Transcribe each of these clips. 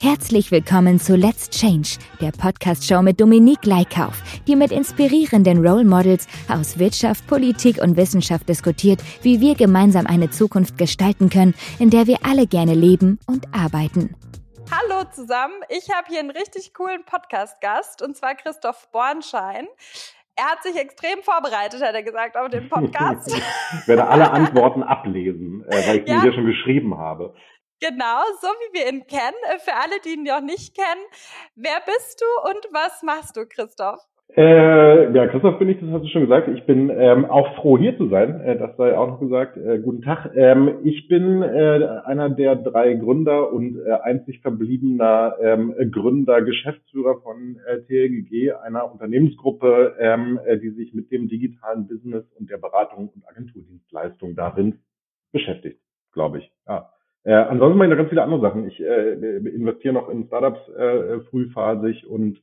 Herzlich willkommen zu Let's Change, der Podcast-Show mit Dominique Leikauf, die mit inspirierenden Role Models aus Wirtschaft, Politik und Wissenschaft diskutiert, wie wir gemeinsam eine Zukunft gestalten können, in der wir alle gerne leben und arbeiten. Hallo zusammen, ich habe hier einen richtig coolen Podcast-Gast und zwar Christoph Bornschein. Er hat sich extrem vorbereitet, hat er gesagt, auf den Podcast. ich werde alle Antworten ablesen, äh, weil ich ja. die ja schon geschrieben habe. Genau, so wie wir ihn kennen. Äh, für alle, die ihn noch nicht kennen, wer bist du und was machst du, Christoph? Äh, ja, Christoph bin ich, das hast du schon gesagt. Ich bin ähm, auch froh, hier zu sein. Äh, das sei auch noch gesagt. Äh, guten Tag. Ähm, ich bin äh, einer der drei Gründer und äh, einzig verbliebener ähm, Gründer, Geschäftsführer von TLGG, einer Unternehmensgruppe, ähm, äh, die sich mit dem digitalen Business und der Beratung und Agenturdienstleistung darin beschäftigt, glaube ich. Ja. Äh, ansonsten mache ich noch ganz viele andere Sachen. Ich äh, investiere noch in Startups äh, frühphasig und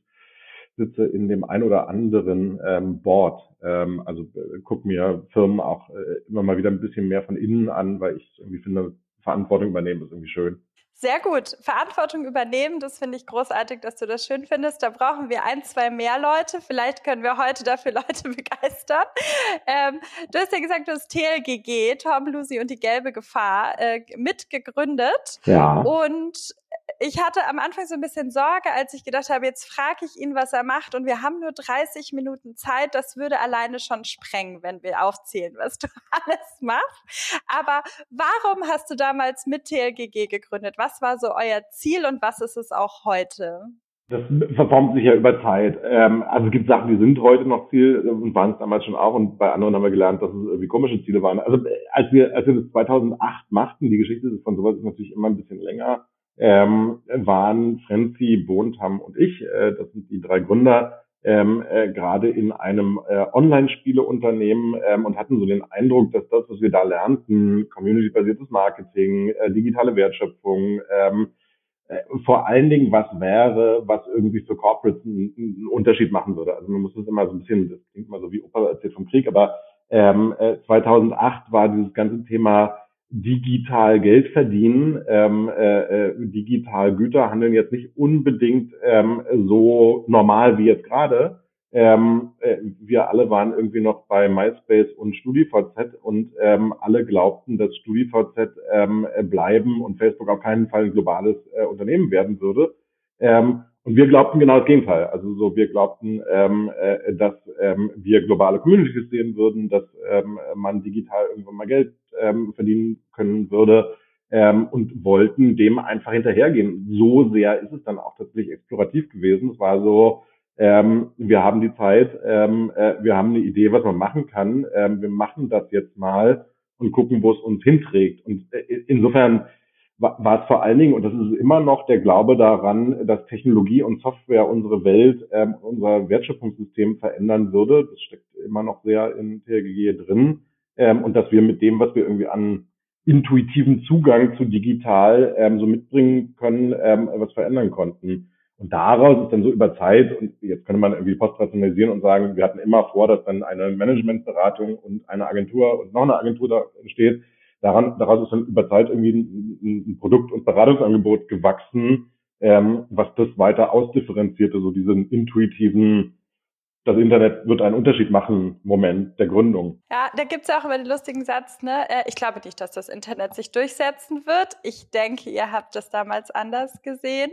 sitze in dem ein oder anderen ähm, Board. Ähm, also äh, gucke mir Firmen auch äh, immer mal wieder ein bisschen mehr von innen an, weil ich irgendwie finde, Verantwortung übernehmen ist irgendwie schön. Sehr gut. Verantwortung übernehmen, das finde ich großartig, dass du das schön findest. Da brauchen wir ein, zwei mehr Leute. Vielleicht können wir heute dafür Leute begeistern. Ähm, du hast ja gesagt, du hast TLGG, Tom, Lucy und die gelbe Gefahr, äh, mitgegründet. Ja. Und ich hatte am Anfang so ein bisschen Sorge, als ich gedacht habe, jetzt frage ich ihn, was er macht und wir haben nur 30 Minuten Zeit. Das würde alleine schon sprengen, wenn wir aufzählen, was du alles machst. Aber warum hast du damals mit TLGG gegründet? Was war so euer Ziel und was ist es auch heute? Das verformt sich ja über Zeit. Ähm, also es gibt Sachen, die sind heute noch Ziel und waren es damals schon auch und bei anderen haben wir gelernt, dass es irgendwie komische Ziele waren. Also als wir, als wir das 2008 machten, die Geschichte von sowas ist natürlich immer ein bisschen länger, ähm, waren Frenzy, Bontam und ich, äh, das sind die drei Gründer, ähm, äh, gerade in einem äh, Online-Spieleunternehmen ähm, und hatten so den Eindruck, dass das, was wir da lernten, community-basiertes Marketing, äh, digitale Wertschöpfung, ähm, äh, vor allen Dingen was wäre, was irgendwie für Corporates einen, einen Unterschied machen würde. Also man muss das immer so ein bisschen, das klingt mal so wie Opa erzählt vom Krieg, aber ähm, äh, 2008 war dieses ganze Thema digital Geld verdienen, ähm, äh, äh, digital Güter handeln jetzt nicht unbedingt ähm, so normal wie jetzt gerade. Ähm, äh, wir alle waren irgendwie noch bei MySpace und StudiVZ und ähm, alle glaubten, dass StudiVZ ähm, bleiben und Facebook auf keinen Fall ein globales äh, Unternehmen werden würde. Ähm, und wir glaubten genau das Gegenteil. Also so, wir glaubten, ähm, äh, dass ähm, wir globale Communities sehen würden, dass ähm, man digital irgendwann mal Geld ähm, verdienen können würde ähm, und wollten dem einfach hinterhergehen. So sehr ist es dann auch tatsächlich explorativ gewesen. Es war so, ähm, wir haben die Zeit, ähm, äh, wir haben eine Idee, was man machen kann. Ähm, wir machen das jetzt mal und gucken, wo es uns hinträgt. Und äh, insofern war es vor allen Dingen, und das ist immer noch der Glaube daran, dass Technologie und Software unsere Welt, ähm, unser Wertschöpfungssystem verändern würde. Das steckt immer noch sehr in TRGG drin. Ähm, und dass wir mit dem, was wir irgendwie an intuitiven Zugang zu digital ähm, so mitbringen können, ähm, was verändern konnten. Und daraus ist dann so über Zeit, und jetzt könnte man irgendwie postrationalisieren und sagen, wir hatten immer vor, dass dann eine Managementberatung und eine Agentur und noch eine Agentur da entsteht, daran, daraus ist dann über Zeit irgendwie ein, ein Produkt- und Beratungsangebot gewachsen, ähm, was das weiter ausdifferenzierte, so diesen intuitiven das Internet wird einen Unterschied machen, Moment der Gründung. Ja, da gibt's ja auch immer den lustigen Satz, ne? Äh, ich glaube nicht, dass das Internet sich durchsetzen wird. Ich denke, ihr habt das damals anders gesehen.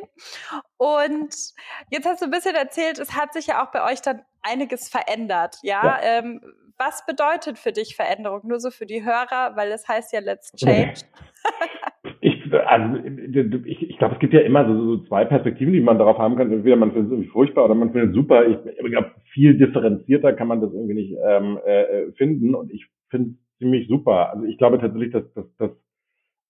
Und jetzt hast du ein bisschen erzählt, es hat sich ja auch bei euch dann einiges verändert, ja? ja. Ähm, was bedeutet für dich Veränderung? Nur so für die Hörer, weil es heißt ja Let's Change. Also, ich, ich glaube, es gibt ja immer so, so zwei Perspektiven, die man darauf haben kann. Entweder man findet es irgendwie furchtbar oder man findet es super. Ich, ich glaube, viel differenzierter kann man das irgendwie nicht ähm, äh, finden. Und ich finde es ziemlich super. Also ich glaube tatsächlich, dass, dass, dass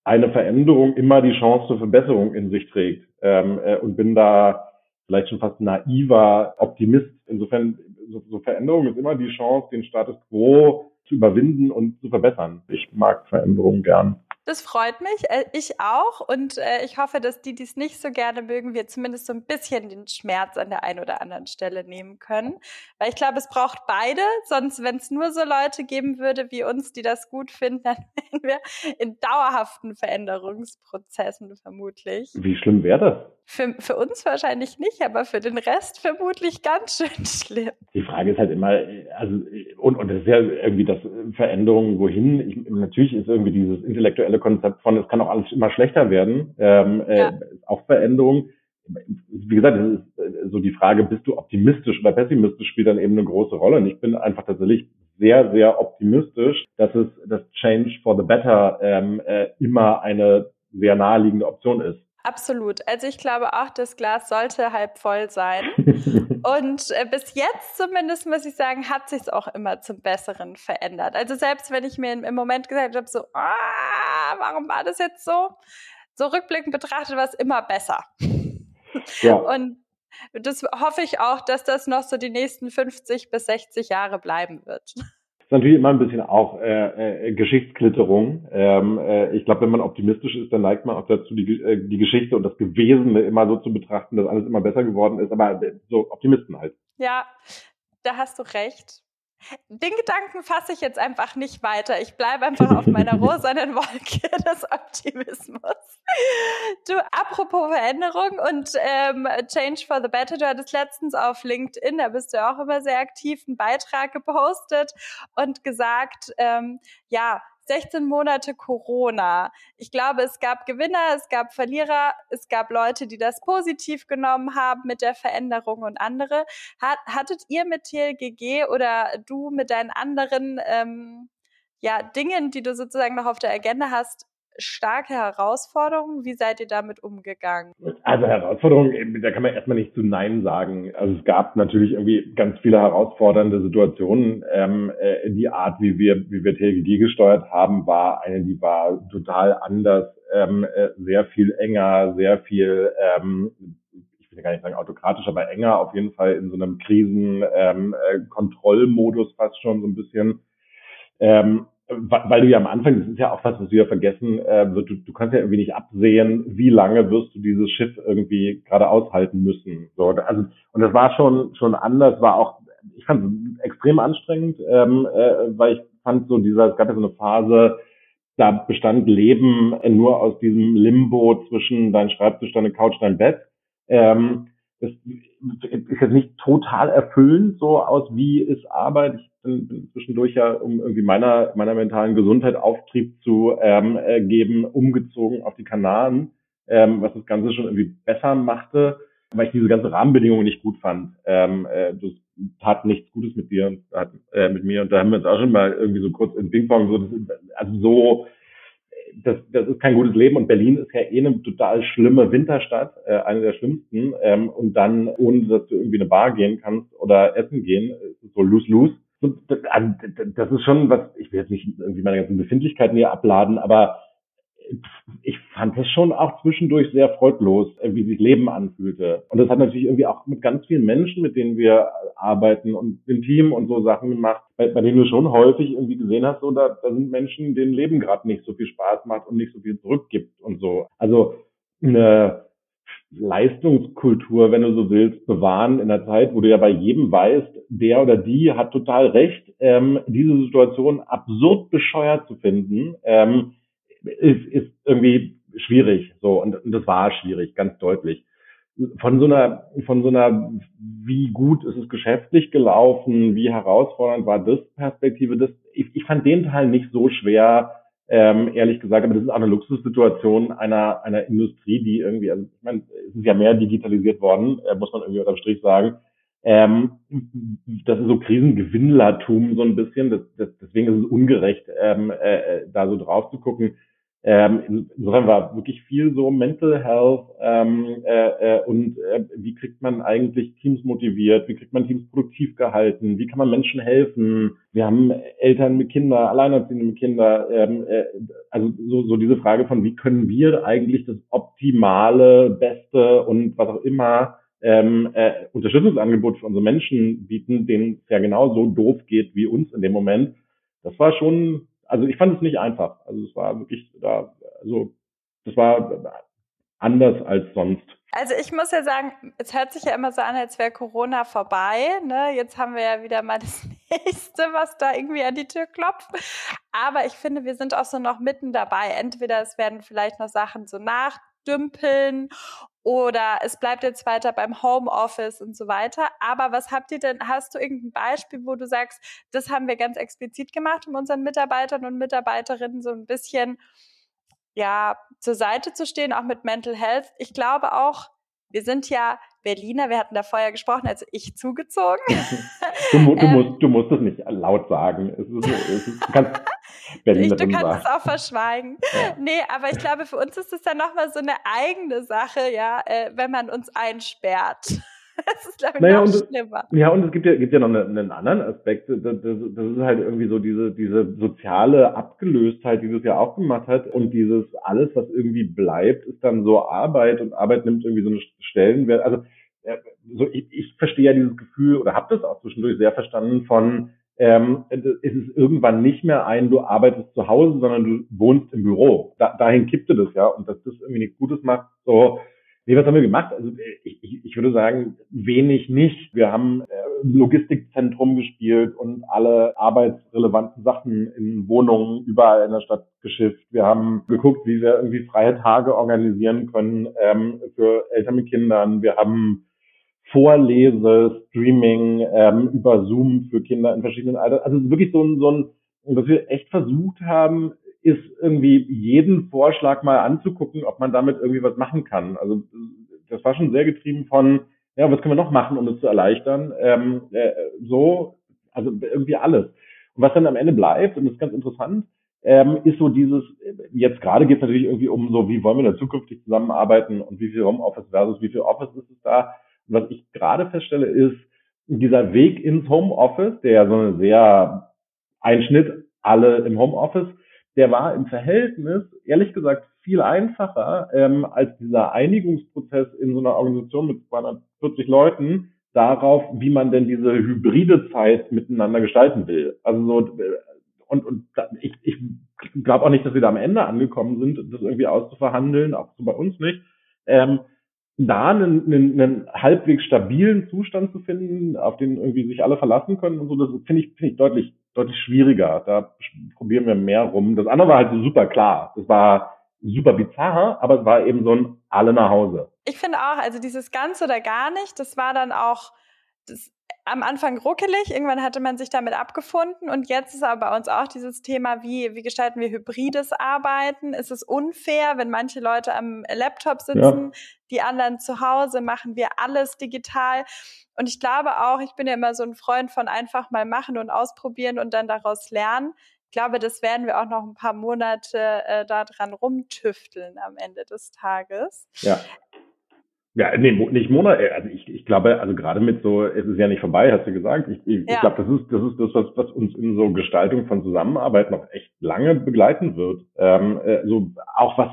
eine Veränderung immer die Chance zur Verbesserung in sich trägt. Ähm, äh, und bin da vielleicht schon fast naiver Optimist. Insofern so, so Veränderung ist immer die Chance, den Status quo zu überwinden und zu verbessern. Ich mag Veränderungen gern. Das freut mich, äh, ich auch. Und äh, ich hoffe, dass die, die es nicht so gerne mögen, wir zumindest so ein bisschen den Schmerz an der einen oder anderen Stelle nehmen können. Weil ich glaube, es braucht beide. Sonst, wenn es nur so Leute geben würde wie uns, die das gut finden, dann wären wir in dauerhaften Veränderungsprozessen vermutlich. Wie schlimm wäre das? Für, für uns wahrscheinlich nicht, aber für den Rest vermutlich ganz schön schlimm. Die Frage ist halt immer, also, und, und das ist ja irgendwie das Veränderung wohin. Ich, natürlich ist irgendwie dieses intellektuelle Konzept von, es kann auch alles immer schlechter werden, ähm, äh, ja. äh, auch Veränderung. Wie gesagt, es ist äh, so die Frage, bist du optimistisch oder pessimistisch, spielt dann eben eine große Rolle. Und ich bin einfach tatsächlich sehr, sehr optimistisch, dass es das Change for the Better ähm, äh, immer eine sehr naheliegende Option ist. Absolut. Also ich glaube auch, das Glas sollte halb voll sein. Und äh, bis jetzt zumindest muss ich sagen, hat sich es auch immer zum Besseren verändert. Also selbst wenn ich mir im Moment gesagt habe, so, ah, warum war das jetzt so? So rückblickend betrachtet war es immer besser. Ja. Und das hoffe ich auch, dass das noch so die nächsten 50 bis 60 Jahre bleiben wird natürlich immer ein bisschen auch äh, äh, Geschichtsklitterung. Ähm, äh, ich glaube, wenn man optimistisch ist, dann neigt man auch dazu, die, äh, die Geschichte und das Gewesene immer so zu betrachten, dass alles immer besser geworden ist. Aber äh, so Optimisten halt. Ja, da hast du recht. Den Gedanken fasse ich jetzt einfach nicht weiter. Ich bleibe einfach auf meiner rosanen Wolke des Optimismus. Du, apropos Veränderung und ähm, Change for the Better, du hattest letztens auf LinkedIn, da bist du auch immer sehr aktiv, einen Beitrag gepostet und gesagt, ähm, ja, 16 Monate Corona. Ich glaube, es gab Gewinner, es gab Verlierer, es gab Leute, die das positiv genommen haben mit der Veränderung und andere. Hat, hattet ihr mit TLGG oder du mit deinen anderen ähm, ja, Dingen, die du sozusagen noch auf der Agenda hast, starke Herausforderungen. Wie seid ihr damit umgegangen? Also Herausforderungen, da kann man erstmal nicht zu Nein sagen. Also es gab natürlich irgendwie ganz viele herausfordernde Situationen. Ähm, äh, die Art, wie wir, wie wir TLGD gesteuert haben, war eine, die war total anders, ähm, äh, sehr viel enger, sehr viel, ähm, ich will gar nicht sagen autokratisch, aber enger, auf jeden Fall in so einem Krisenkontrollmodus ähm, äh, fast schon so ein bisschen. Ähm, weil du ja am Anfang, das ist ja auch was, was wir vergessen, äh, du, du kannst ja irgendwie nicht absehen, wie lange wirst du dieses Schiff irgendwie gerade aushalten müssen. So, also und das war schon schon anders, war auch, ich fand es extrem anstrengend, ähm, äh, weil ich fand so dieser, es gab ja so eine Phase, da bestand Leben nur aus diesem Limbo zwischen dein Schreibtisch, deine Couch, dein Bett. Ähm, das ist jetzt nicht total erfüllend so aus, wie ist Arbeit. Ich bin, zwischendurch ja, um irgendwie meiner, meiner mentalen Gesundheit Auftrieb zu ähm, äh, geben, umgezogen auf die Kanaren, ähm, was das Ganze schon irgendwie besser machte, weil ich diese ganze Rahmenbedingungen nicht gut fand. Ähm, äh, das tat nichts Gutes mit dir und äh, mit mir und da haben wir uns auch schon mal irgendwie so kurz in Ping-Pong so, das, also so das, das ist kein gutes Leben und Berlin ist ja eh eine total schlimme Winterstadt, äh, eine der schlimmsten. Ähm, und dann, ohne dass du irgendwie eine Bar gehen kannst oder essen gehen, so lose-lose. Also, das ist schon was, ich will jetzt nicht irgendwie meine ganzen Befindlichkeiten hier abladen, aber ich fand das schon auch zwischendurch sehr freudlos, wie sich Leben anfühlte. Und das hat natürlich irgendwie auch mit ganz vielen Menschen, mit denen wir arbeiten und im Team und so Sachen gemacht, bei, bei denen du schon häufig irgendwie gesehen hast, so da, da sind Menschen, denen Leben gerade nicht so viel Spaß macht und nicht so viel zurückgibt und so. Also eine Leistungskultur, wenn du so willst, bewahren in der Zeit, wo du ja bei jedem weißt, der oder die hat total recht, ähm, diese Situation absurd bescheuert zu finden. Ähm, ist, ist irgendwie schwierig. So, und, und das war schwierig, ganz deutlich. Von so einer, von so einer, wie gut ist es geschäftlich gelaufen, wie herausfordernd war das Perspektive, das, ich, ich fand den Teil nicht so schwer, ähm, ehrlich gesagt, aber das ist auch eine Luxussituation einer, einer Industrie, die irgendwie, also ich meine, es ist ja mehr digitalisiert worden, äh, muss man irgendwie unterm Strich sagen. Ähm, das ist so Krisengewinnlertum so ein bisschen, das, das, deswegen ist es ungerecht, ähm, äh, äh da so drauf zu gucken. Ähm, insofern war wirklich viel so Mental Health ähm, äh, äh, und äh, wie kriegt man eigentlich Teams motiviert, wie kriegt man Teams produktiv gehalten, wie kann man Menschen helfen. Wir haben Eltern mit Kindern, Alleinerziehende mit Kindern, ähm, äh, also so, so diese Frage von, wie können wir eigentlich das optimale, beste und was auch immer ähm, äh, Unterstützungsangebot für unsere Menschen bieten, denen es ja genauso doof geht wie uns in dem Moment. Das war schon also ich fand es nicht einfach. Also es war wirklich da, also das war anders als sonst. Also ich muss ja sagen, es hört sich ja immer so an, als wäre Corona vorbei. Ne? Jetzt haben wir ja wieder mal das nächste, was da irgendwie an die Tür klopft. Aber ich finde, wir sind auch so noch mitten dabei. Entweder es werden vielleicht noch Sachen so nachdümpeln oder es bleibt jetzt weiter beim Homeoffice und so weiter. Aber was habt ihr denn, hast du irgendein Beispiel, wo du sagst, das haben wir ganz explizit gemacht, um unseren Mitarbeitern und Mitarbeiterinnen so ein bisschen ja, zur Seite zu stehen, auch mit Mental Health. Ich glaube auch, wir sind ja Berliner, wir hatten da vorher gesprochen, also ich zugezogen. Du, du, ähm, musst, du musst es nicht laut sagen. Es ist, es ist, du kannst Berlin ich, du kannst es auch verschweigen. Ja. Nee, aber ich glaube, für uns ist es dann nochmal so eine eigene Sache, ja, äh, wenn man uns einsperrt. Das ist, glaube ich, naja, noch und, schlimmer. Ja, und es gibt ja, gibt ja noch einen, einen anderen Aspekt. Das, das, das ist halt irgendwie so diese, diese soziale Abgelöstheit, die das ja auch gemacht hat. Und dieses alles, was irgendwie bleibt, ist dann so Arbeit und Arbeit nimmt irgendwie so einen Stellenwert. Also so ich, ich verstehe ja dieses Gefühl oder habe das auch zwischendurch sehr verstanden von ähm, es ist irgendwann nicht mehr ein, du arbeitest zu Hause, sondern du wohnst im Büro. Da, dahin kippte das ja und dass das irgendwie nichts Gutes macht, so Nee, was haben wir gemacht? Also ich, ich, ich würde sagen, wenig nicht. Wir haben äh, Logistikzentrum gespielt und alle arbeitsrelevanten Sachen in Wohnungen überall in der Stadt geschifft. Wir haben geguckt, wie wir irgendwie freie Tage organisieren können ähm, für Eltern mit Kindern. Wir haben Vorlese, Streaming ähm, über Zoom für Kinder in verschiedenen Altern. Also wirklich so ein, so ein, was wir echt versucht haben, ist irgendwie jeden Vorschlag mal anzugucken, ob man damit irgendwie was machen kann. Also das war schon sehr getrieben von, ja, was können wir noch machen, um es zu erleichtern? Ähm, äh, so, also irgendwie alles. Und was dann am Ende bleibt, und das ist ganz interessant, ähm, ist so dieses, jetzt gerade geht es natürlich irgendwie um so, wie wollen wir da zukünftig zusammenarbeiten und wie viel Homeoffice versus wie viel Office ist es da. Was ich gerade feststelle, ist, dieser Weg ins Homeoffice, der ja so eine sehr Einschnitt, alle im Homeoffice, der war im Verhältnis, ehrlich gesagt, viel einfacher ähm, als dieser Einigungsprozess in so einer Organisation mit 240 Leuten darauf, wie man denn diese hybride Zeit miteinander gestalten will. Also so, äh, und, und ich, ich glaube auch nicht, dass wir da am Ende angekommen sind, das irgendwie auszuverhandeln, auch so bei uns nicht. Ähm, da einen, einen, einen halbwegs stabilen Zustand zu finden, auf den irgendwie sich alle verlassen können und so, das finde ich, finde ich deutlich, deutlich schwieriger. Da probieren wir mehr rum. Das andere war halt so super klar. Das war super bizarr, aber es war eben so ein alle nach Hause. Ich finde auch, also dieses ganz oder gar nicht, das war dann auch, das am Anfang ruckelig, irgendwann hatte man sich damit abgefunden und jetzt ist aber bei uns auch dieses Thema, wie, wie gestalten wir hybrides Arbeiten? Ist es unfair, wenn manche Leute am Laptop sitzen, ja. die anderen zu Hause, machen wir alles digital? Und ich glaube auch, ich bin ja immer so ein Freund von einfach mal machen und ausprobieren und dann daraus lernen. Ich glaube, das werden wir auch noch ein paar Monate äh, daran rumtüfteln am Ende des Tages. Ja. Ja, nee, nicht Monat, äh, also ich, ich glaube, also gerade mit so, es ist ja nicht vorbei, hast du gesagt. Ich, ich, ja. ich glaube, das ist, das ist das, was, was uns in so Gestaltung von Zusammenarbeit noch echt lange begleiten wird. Ähm, äh, so auch was,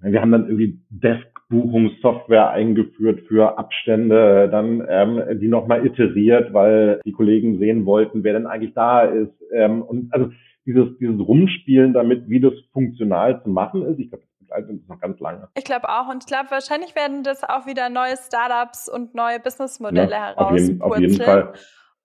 wir haben dann irgendwie Desk-Buchungssoftware eingeführt für Abstände, dann ähm, die nochmal iteriert, weil die Kollegen sehen wollten, wer denn eigentlich da ist. Ähm, und also dieses, dieses Rumspielen damit, wie das funktional zu machen ist, ich glaube, begleitet uns noch ganz lange. Ich glaube auch. Und ich glaube, wahrscheinlich werden das auch wieder neue Startups und neue Businessmodelle ja, herauspurzeln. Auf, auf jeden Fall.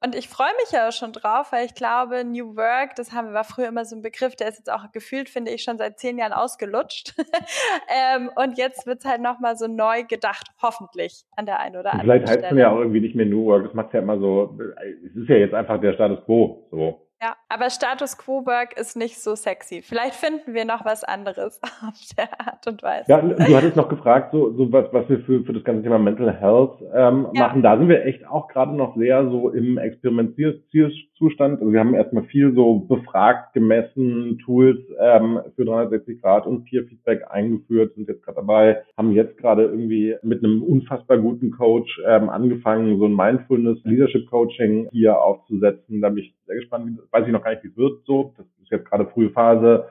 Und ich freue mich ja schon drauf, weil ich glaube, New Work, das haben wir war früher immer so ein Begriff, der ist jetzt auch gefühlt, finde ich, schon seit zehn Jahren ausgelutscht. ähm, und jetzt wird's halt nochmal so neu gedacht, hoffentlich an der einen oder anderen Vielleicht heißt es ja auch irgendwie nicht mehr New Work, das macht ja immer so, es ist ja jetzt einfach der Status Quo. So. Ja, aber Status Quo Work ist nicht so sexy. Vielleicht finden wir noch was anderes auf der Art und Weise. Ja, du hattest noch gefragt, so, so was, was wir für, für das ganze Thema Mental Health ähm, ja. machen. Da sind wir echt auch gerade noch sehr so im Experimentierzustand. Also wir haben erstmal viel so befragt, gemessen, Tools ähm, für 360 Grad und Peer Feedback eingeführt, sind jetzt gerade dabei, haben jetzt gerade irgendwie mit einem unfassbar guten Coach ähm, angefangen, so ein Mindfulness Leadership Coaching hier aufzusetzen. Da bin ich sehr gespannt, weiß ich noch gar nicht, wie es wird so. Das ist jetzt gerade frühe Phase.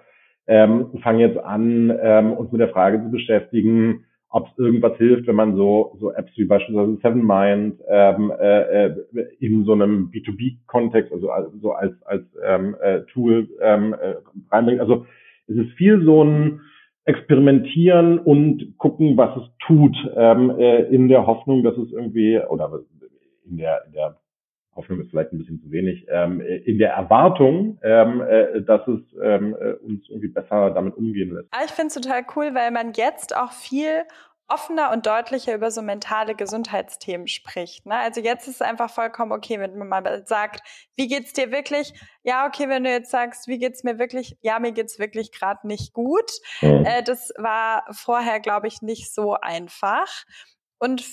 Ähm, fangen jetzt an, ähm, uns mit der Frage zu beschäftigen, ob es irgendwas hilft, wenn man so, so Apps wie beispielsweise Seven Mind ähm, äh, äh in so einem B2B-Kontext, also so als, als ähm, äh, Tool ähm, äh, reinbringt. Also es ist viel so ein Experimentieren und gucken, was es tut, ähm, äh, in der Hoffnung, dass es irgendwie, oder in der, in der Hoffnung ist vielleicht ein bisschen zu wenig, ähm, in der Erwartung, ähm, äh, dass es ähm, äh, uns irgendwie besser damit umgehen lässt. Ich finde es total cool, weil man jetzt auch viel offener und deutlicher über so mentale Gesundheitsthemen spricht. Ne? Also jetzt ist es einfach vollkommen okay, wenn man mal sagt, wie geht's dir wirklich? Ja, okay, wenn du jetzt sagst, wie geht's mir wirklich? Ja, mir geht's wirklich gerade nicht gut. Mhm. Äh, das war vorher, glaube ich, nicht so einfach. Und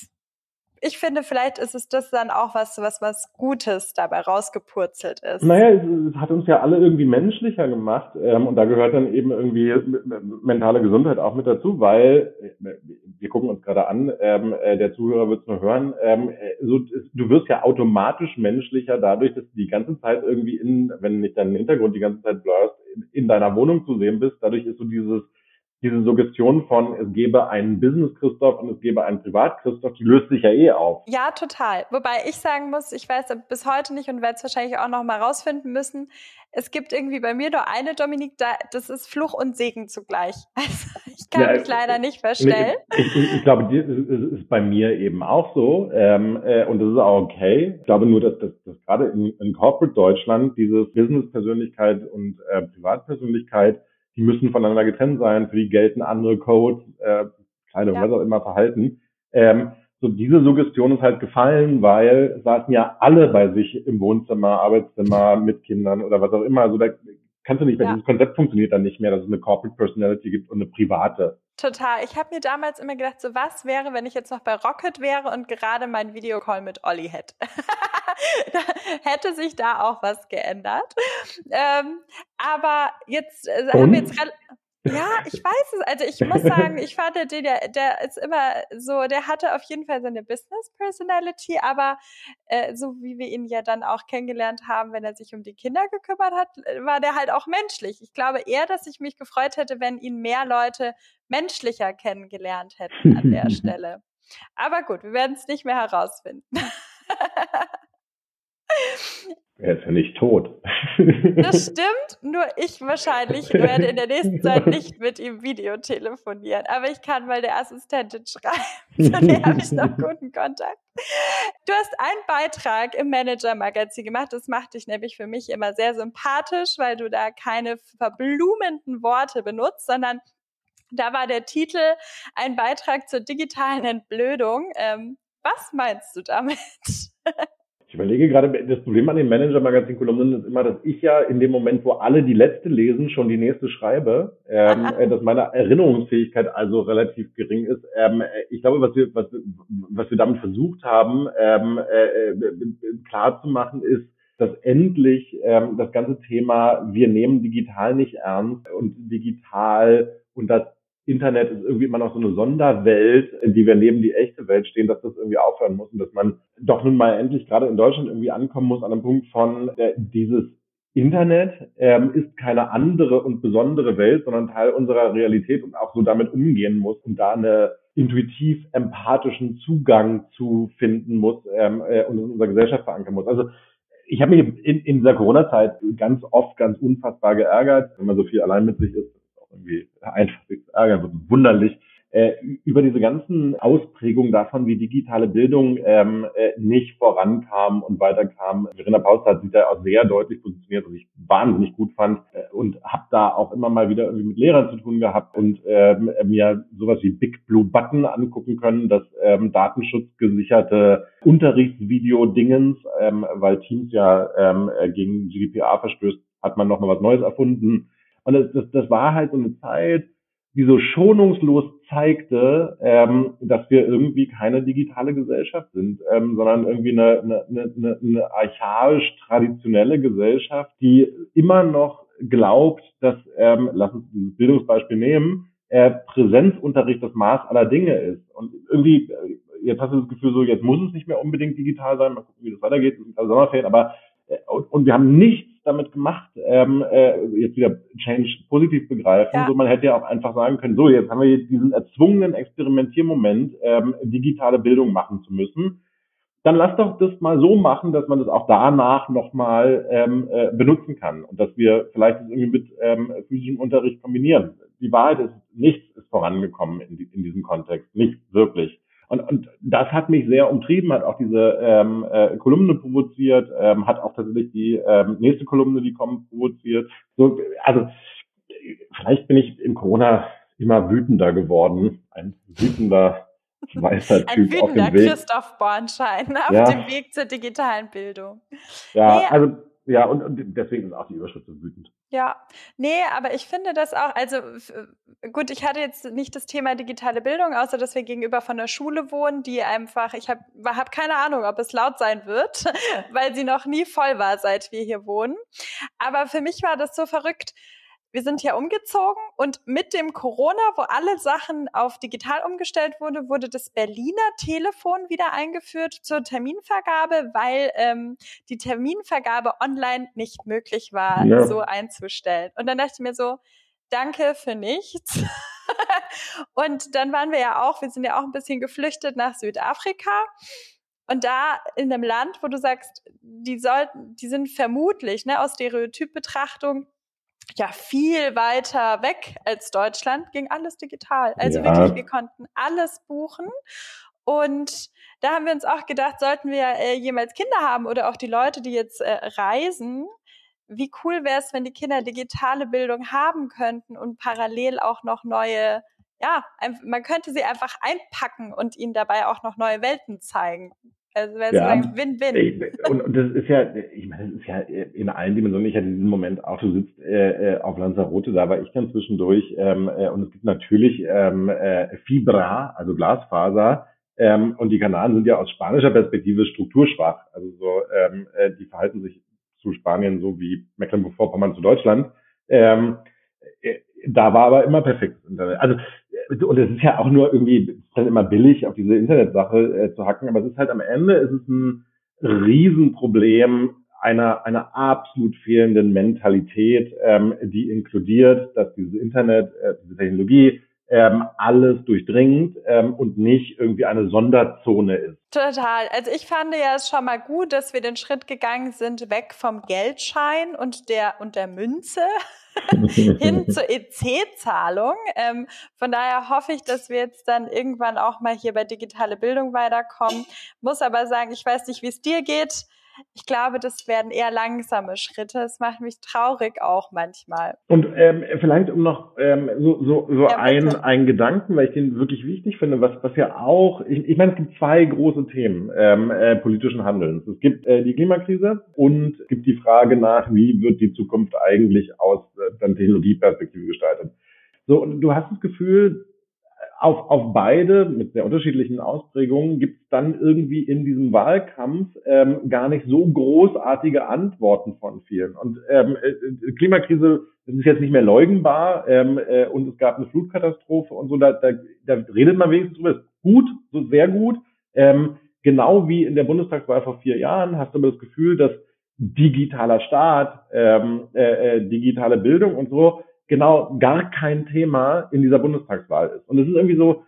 ich finde, vielleicht ist es das dann auch was, was, was Gutes dabei rausgepurzelt ist. Naja, es, hat uns ja alle irgendwie menschlicher gemacht. Ähm, und da gehört dann eben irgendwie mentale Gesundheit auch mit dazu, weil äh, wir gucken uns gerade an, ähm, äh, der Zuhörer wird es nur hören, ähm, äh, so, du wirst ja automatisch menschlicher dadurch, dass du die ganze Zeit irgendwie in, wenn nicht deinen Hintergrund die ganze Zeit blurst, in, in deiner Wohnung zu sehen bist. Dadurch ist so dieses diese Suggestion von, es gebe einen Business-Christoph und es gebe einen Privat-Christoph, die löst sich ja eh auf. Ja, total. Wobei ich sagen muss, ich weiß bis heute nicht und werde es wahrscheinlich auch noch mal rausfinden müssen, es gibt irgendwie bei mir nur eine Dominik, das ist Fluch und Segen zugleich. Also ich kann ja, mich leider nicht verstellen. Ich, ich, ich glaube, das ist bei mir eben auch so ähm, äh, und das ist auch okay. Ich glaube nur, dass, dass, dass gerade in, in Corporate Deutschland dieses Business-Persönlichkeit und äh, Privatpersönlichkeit die müssen voneinander getrennt sein, für die gelten andere Codes, äh, kleine, ja. was auch immer, Verhalten. Ähm, so diese Suggestion ist halt gefallen, weil saßen ja alle bei sich im Wohnzimmer, Arbeitszimmer mit Kindern oder was auch immer. Also da kannst du nicht mehr, ja. dieses Konzept funktioniert dann nicht mehr, dass es eine Corporate Personality gibt und eine private. Total. Ich habe mir damals immer gedacht, so was wäre, wenn ich jetzt noch bei Rocket wäre und gerade meinen Videocall mit Olli hätte. hätte sich da auch was geändert. Ähm, aber jetzt äh, haben wir jetzt ja, ich weiß es. Also ich muss sagen, ich fand den, der, der ist immer so, der hatte auf jeden Fall seine Business Personality, aber äh, so wie wir ihn ja dann auch kennengelernt haben, wenn er sich um die Kinder gekümmert hat, war der halt auch menschlich. Ich glaube eher, dass ich mich gefreut hätte, wenn ihn mehr Leute menschlicher kennengelernt hätten an der Stelle. Aber gut, wir werden es nicht mehr herausfinden. Er ist ja nicht tot. Das stimmt, nur ich wahrscheinlich werde in der nächsten Zeit nicht mit ihm Video telefonieren. Aber ich kann mal der Assistentin schreiben. Zu der habe ich noch guten Kontakt. Du hast einen Beitrag im Manager-Magazin gemacht. Das macht dich nämlich für mich immer sehr sympathisch, weil du da keine verblumenden Worte benutzt, sondern da war der Titel ein Beitrag zur digitalen Entblödung. Ähm, was meinst du damit? Ich überlege gerade, das Problem an den Manager-Magazin-Kolumnen ist immer, dass ich ja in dem Moment, wo alle die letzte lesen, schon die nächste schreibe, ähm, äh, dass meine Erinnerungsfähigkeit also relativ gering ist. Ähm, ich glaube, was wir, was, was wir damit versucht haben, ähm, äh, äh klar zu machen, ist, dass endlich ähm, das ganze Thema, wir nehmen digital nicht ernst und digital und das Internet ist irgendwie immer noch so eine Sonderwelt, in die wir neben die echte Welt stehen, dass das irgendwie aufhören muss und dass man doch nun mal endlich gerade in Deutschland irgendwie ankommen muss an einem Punkt von äh, dieses Internet ähm, ist keine andere und besondere Welt, sondern Teil unserer Realität und auch so damit umgehen muss und da eine intuitiv empathischen Zugang zu finden muss ähm, äh, und in unserer Gesellschaft verankern muss. Also ich habe mich in, in dieser Corona-Zeit ganz oft ganz unfassbar geärgert, wenn man so viel allein mit sich ist irgendwie einfach ärgern, wunderlich, äh, über diese ganzen Ausprägungen davon, wie digitale Bildung ähm, äh, nicht vorankam und weiterkam. Verena Paus hat sich da auch sehr deutlich positioniert, was ich wahnsinnig gut fand äh, und habe da auch immer mal wieder irgendwie mit Lehrern zu tun gehabt und ähm, mir sowas wie Big Blue Button angucken können, das ähm, datenschutzgesicherte Unterrichtsvideo-Dingens, ähm, weil Teams ja ähm, gegen GDPR verstößt, hat man nochmal was Neues erfunden und das, das, das war halt so eine Zeit, die so schonungslos zeigte, ähm, dass wir irgendwie keine digitale Gesellschaft sind, ähm, sondern irgendwie eine, eine, eine, eine archaisch traditionelle Gesellschaft, die immer noch glaubt, dass, ähm, lass uns dieses Bildungsbeispiel nehmen, äh, Präsenzunterricht das Maß aller Dinge ist. Und irgendwie, äh, jetzt hast du das Gefühl so, jetzt muss es nicht mehr unbedingt digital sein, mal gucken, wie das weitergeht, es sind Sommerferien, aber äh, und, und wir haben nichts damit gemacht, ähm, äh, jetzt wieder Change positiv begreifen. Ja. So, man hätte ja auch einfach sagen können, so, jetzt haben wir diesen erzwungenen Experimentiermoment, ähm, digitale Bildung machen zu müssen. Dann lass doch das mal so machen, dass man das auch danach nochmal ähm, äh, benutzen kann und dass wir vielleicht das irgendwie mit ähm, physischem Unterricht kombinieren. Die Wahrheit ist, nichts ist vorangekommen in, die, in diesem Kontext, nicht wirklich. Und, und das hat mich sehr umtrieben, hat auch diese ähm, äh, Kolumne provoziert, ähm, hat auch tatsächlich die ähm, nächste Kolumne, die kommt, provoziert. So, also vielleicht bin ich in Corona immer wütender geworden, ein wütender weißer Typ ein wütender auf dem Weg. Christoph Bornschein auf ja. dem Weg zur digitalen Bildung. Ja, nee, also ja, und, und deswegen ist auch die Überschrift so wütend. Ja, nee, aber ich finde das auch, also gut, ich hatte jetzt nicht das Thema digitale Bildung, außer dass wir gegenüber von der Schule wohnen, die einfach, ich habe hab keine Ahnung, ob es laut sein wird, weil sie noch nie voll war, seit wir hier wohnen. Aber für mich war das so verrückt wir sind ja umgezogen und mit dem Corona, wo alle Sachen auf digital umgestellt wurde, wurde das Berliner Telefon wieder eingeführt zur Terminvergabe, weil ähm, die Terminvergabe online nicht möglich war, ja. so einzustellen. Und dann dachte ich mir so, danke für nichts. und dann waren wir ja auch, wir sind ja auch ein bisschen geflüchtet nach Südafrika. Und da in einem Land, wo du sagst, die sollten, die sind vermutlich, ne, aus Stereotypbetrachtung ja viel weiter weg als Deutschland, ging alles digital. Also ja. wirklich, wir konnten alles buchen. Und da haben wir uns auch gedacht, sollten wir äh, jemals Kinder haben oder auch die Leute, die jetzt äh, reisen, wie cool wäre es, wenn die Kinder digitale Bildung haben könnten und parallel auch noch neue, ja, man könnte sie einfach einpacken und ihnen dabei auch noch neue Welten zeigen. Also wäre ja, sagen, Win-Win. Und, und das ist ja, ich meine, das ist ja in allen Dimensionen. Ich hatte diesen Moment auch, du sitzt äh, äh, auf Lanzarote, da war ich dann zwischendurch. Ähm, äh, und es gibt natürlich ähm, äh, Fibra, also Glasfaser. Ähm, und die Kanaren sind ja aus spanischer Perspektive strukturschwach. Also so, ähm, äh, die verhalten sich zu Spanien so wie Mecklenburg-Vorpommern zu Deutschland. Ähm, äh, da war aber immer perfektes Internet. Also und es ist ja auch nur irgendwie, es ist halt immer billig, auf diese Internetsache äh, zu hacken, aber es ist halt am Ende, es ist ein Riesenproblem einer, einer absolut fehlenden Mentalität, ähm, die inkludiert, dass dieses Internet, äh, diese Technologie ähm, alles durchdringt ähm, und nicht irgendwie eine Sonderzone ist. Total. Also ich fand ja es schon mal gut, dass wir den Schritt gegangen sind, weg vom Geldschein und der und der Münze hin zur EC-Zahlung. Ähm, von daher hoffe ich, dass wir jetzt dann irgendwann auch mal hier bei digitale Bildung weiterkommen. Muss aber sagen, ich weiß nicht, wie es dir geht ich glaube, das werden eher langsame Schritte. Es macht mich traurig auch manchmal. Und ähm, vielleicht um noch ähm, so, so, so ja, ein, ein Gedanken, weil ich den wirklich wichtig finde, was, was ja auch, ich, ich meine, es gibt zwei große Themen ähm, äh, politischen Handelns. Es gibt äh, die Klimakrise und es gibt die Frage nach, wie wird die Zukunft eigentlich aus äh, dann Technologieperspektive gestaltet. So, und du hast das Gefühl, auf, auf beide mit sehr unterschiedlichen Ausprägungen gibt es dann irgendwie in diesem Wahlkampf ähm, gar nicht so großartige Antworten von vielen. Und ähm, äh, Klimakrise das ist jetzt nicht mehr leugnbar ähm, äh, und es gab eine Flutkatastrophe und so, da, da, da redet man wenigstens drüber. Gut, so sehr gut. Ähm, genau wie in der Bundestagswahl vor vier Jahren hast du aber das Gefühl, dass digitaler Staat, ähm, äh, äh, digitale Bildung und so genau gar kein Thema in dieser Bundestagswahl ist. Und es ist irgendwie so,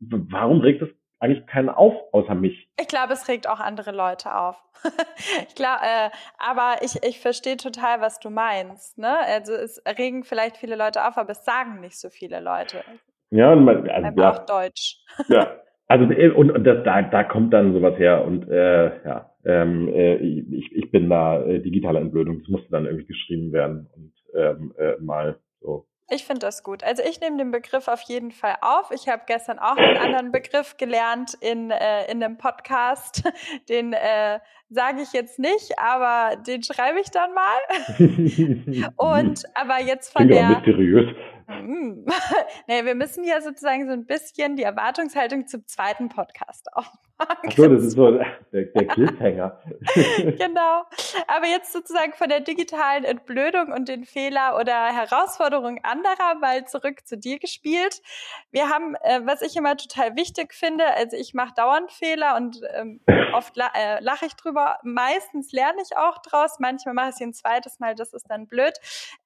warum regt es eigentlich keinen auf, außer mich? Ich glaube, es regt auch andere Leute auf. ich glaube, äh, aber ich, ich verstehe total, was du meinst. Ne? Also es regen vielleicht viele Leute auf, aber es sagen nicht so viele Leute. Ja, und man, also, ja. auch Deutsch. ja, also und, und das, da, da kommt dann sowas her und äh, ja, ähm, äh, ich, ich bin da äh, digitale Entblödung, das musste dann irgendwie geschrieben werden und ähm, äh, mal so. Ich finde das gut. Also ich nehme den Begriff auf jeden Fall auf. Ich habe gestern auch einen anderen Begriff gelernt in, äh, in einem Podcast. Den äh, sage ich jetzt nicht, aber den schreibe ich dann mal. Und aber jetzt von Klingt der. Mysteriös. Hm. nee, wir müssen ja sozusagen so ein bisschen die Erwartungshaltung zum zweiten Podcast aufmachen. Ach so, das ist so der, der Cliffhanger. genau. Aber jetzt sozusagen von der digitalen Entblödung und den Fehler oder Herausforderungen anderer mal zurück zu dir gespielt. Wir haben, äh, was ich immer total wichtig finde, also ich mache dauernd Fehler und ähm, oft la äh, lache ich drüber. Meistens lerne ich auch draus. Manchmal mache ich sie ein zweites Mal, das ist dann blöd.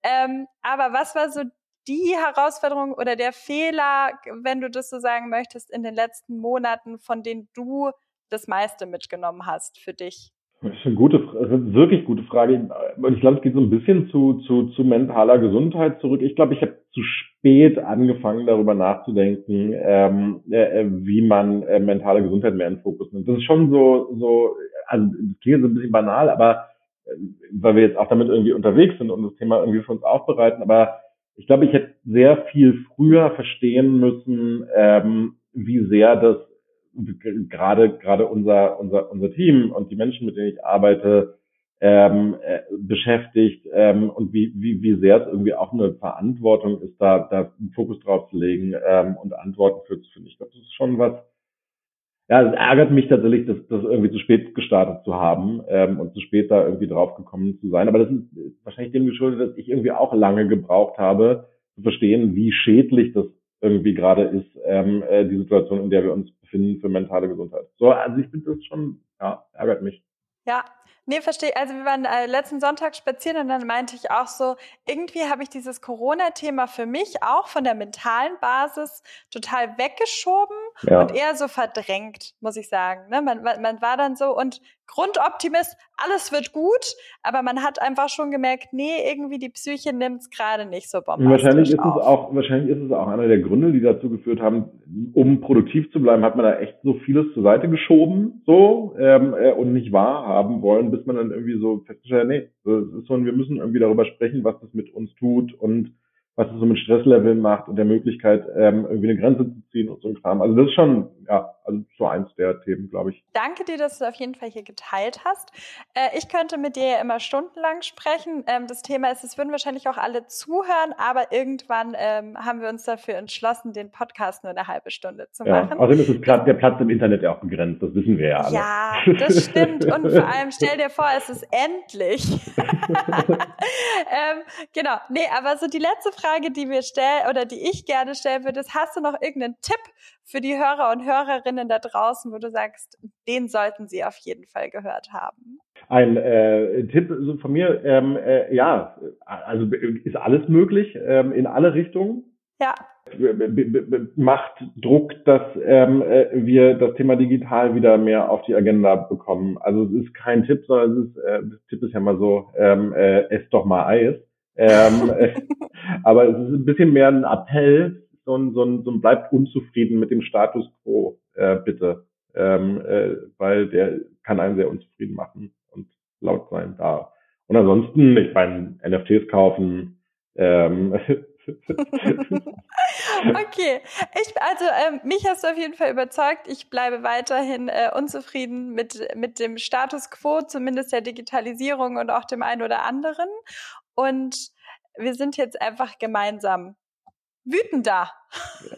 Ähm, aber was war so die Herausforderung oder der Fehler, wenn du das so sagen möchtest, in den letzten Monaten, von denen du das meiste mitgenommen hast für dich? Das ist eine gute, das ist wirklich gute Frage. Und ich glaube, es geht so ein bisschen zu, zu, zu mentaler Gesundheit zurück. Ich glaube, ich habe zu spät angefangen, darüber nachzudenken, ähm, äh, wie man äh, mentale Gesundheit mehr in Fokus nimmt. Das ist schon so, so, also das klingt so ein bisschen banal, aber äh, weil wir jetzt auch damit irgendwie unterwegs sind und das Thema irgendwie für uns aufbereiten, aber ich glaube, ich hätte sehr viel früher verstehen müssen, ähm, wie sehr das gerade gerade unser unser unser Team und die Menschen, mit denen ich arbeite, ähm, äh, beschäftigt ähm, und wie, wie, wie sehr es irgendwie auch eine Verantwortung ist, da, da einen Fokus drauf zu legen ähm, und Antworten für zu finden. Ich glaube, das ist schon was, ja, es ärgert mich tatsächlich, das, das irgendwie zu spät gestartet zu haben ähm, und zu spät da irgendwie drauf gekommen zu sein. Aber das ist wahrscheinlich dem geschuldet, dass ich irgendwie auch lange gebraucht habe, zu verstehen, wie schädlich das irgendwie gerade ist, ähm, äh, die Situation, in der wir uns befinden für mentale Gesundheit. So, also ich finde das schon, ja, ärgert mich. Ja, Nee, verstehe. Also wir waren äh, letzten Sonntag spazieren und dann meinte ich auch so, irgendwie habe ich dieses Corona-Thema für mich auch von der mentalen Basis total weggeschoben ja. und eher so verdrängt, muss ich sagen. Ne? Man, man war dann so und Grundoptimist, alles wird gut, aber man hat einfach schon gemerkt, nee, irgendwie die Psyche nimmt es gerade nicht so bombastisch wahrscheinlich ist auf. Es auch, wahrscheinlich ist es auch einer der Gründe, die dazu geführt haben, um produktiv zu bleiben, hat man da echt so vieles zur Seite geschoben, so, ähm, äh, und nicht wahrhaben wollen, bis man dann irgendwie so festgestellt hat, nee, das ist so, wir müssen irgendwie darüber sprechen, was das mit uns tut und was es so mit Stressleveln macht und der Möglichkeit, ähm, irgendwie eine Grenze zu ziehen und so ein Kram. Also das ist schon, ja, also so eins der Themen, glaube ich. Danke dir, dass du auf jeden Fall hier geteilt hast. Äh, ich könnte mit dir ja immer stundenlang sprechen. Ähm, das Thema ist, es würden wahrscheinlich auch alle zuhören, aber irgendwann ähm, haben wir uns dafür entschlossen, den Podcast nur eine halbe Stunde zu ja, machen. Außerdem ist Platz, der Platz im Internet ja auch begrenzt, das wissen wir ja alle. Ja, das stimmt. Und vor allem stell dir vor, es ist endlich. ähm, genau. Nee, aber so die letzte Frage, die wir stellen oder die ich gerne stellen würde, ist, hast du noch irgendeinen Tipp für die Hörer und Hörerinnen da draußen, wo du sagst, den sollten sie auf jeden Fall gehört haben? Ein äh, Tipp von mir, ähm, äh, ja, also ist alles möglich ähm, in alle Richtungen. Ja. Macht Druck, dass ähm, äh, wir das Thema digital wieder mehr auf die Agenda bekommen. Also es ist kein Tipp, sondern es ist, äh, Tipp ist ja mal so, ähm, äh, ess doch mal Eis. Ähm, äh, aber es ist ein bisschen mehr ein Appell, so ein, so ein, so ein bleibt unzufrieden mit dem Status quo, äh, bitte. Ähm, äh, weil der kann einen sehr unzufrieden machen und laut sein da. Und ansonsten, ich meine, NFTs kaufen, ähm, okay, ich, also ähm, mich hast du auf jeden Fall überzeugt. Ich bleibe weiterhin äh, unzufrieden mit, mit dem Status quo, zumindest der Digitalisierung und auch dem einen oder anderen. Und wir sind jetzt einfach gemeinsam wütender.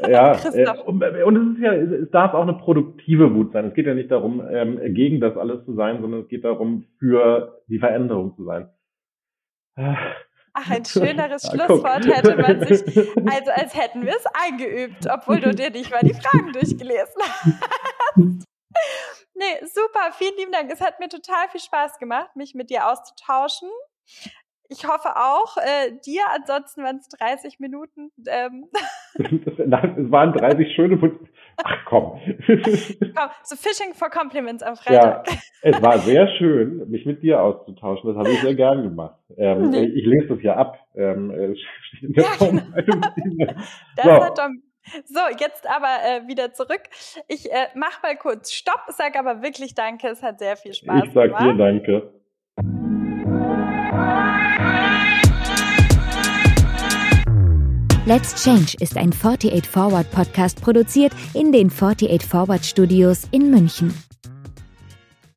Ja, äh, und, und, es ist ja, es darf auch eine produktive Wut sein. Es geht ja nicht darum, ähm, gegen das alles zu sein, sondern es geht darum, für die Veränderung zu sein. Ach, ein schöneres Schlusswort hätte man sich, also als hätten wir es eingeübt, obwohl du dir nicht mal die Fragen durchgelesen hast. nee, super, vielen lieben Dank. Es hat mir total viel Spaß gemacht, mich mit dir auszutauschen. Ich hoffe auch äh, dir, ansonsten waren es 30 Minuten. Ähm. es waren 30 schöne Minuten. Ach komm. komm. So Fishing for Compliments am Freitag. Ja, es war sehr schön, mich mit dir auszutauschen. Das habe ich sehr gern gemacht. Ähm, nee. Ich lese das ja ab. Ähm, ja, genau. das so. hat Tom so, jetzt aber äh, wieder zurück. Ich äh, mach mal kurz Stopp, sag aber wirklich Danke, es hat sehr viel Spaß ich gemacht. Ich sag dir Danke. Let's Change ist ein 48 Forward Podcast produziert in den 48 Forward Studios in München.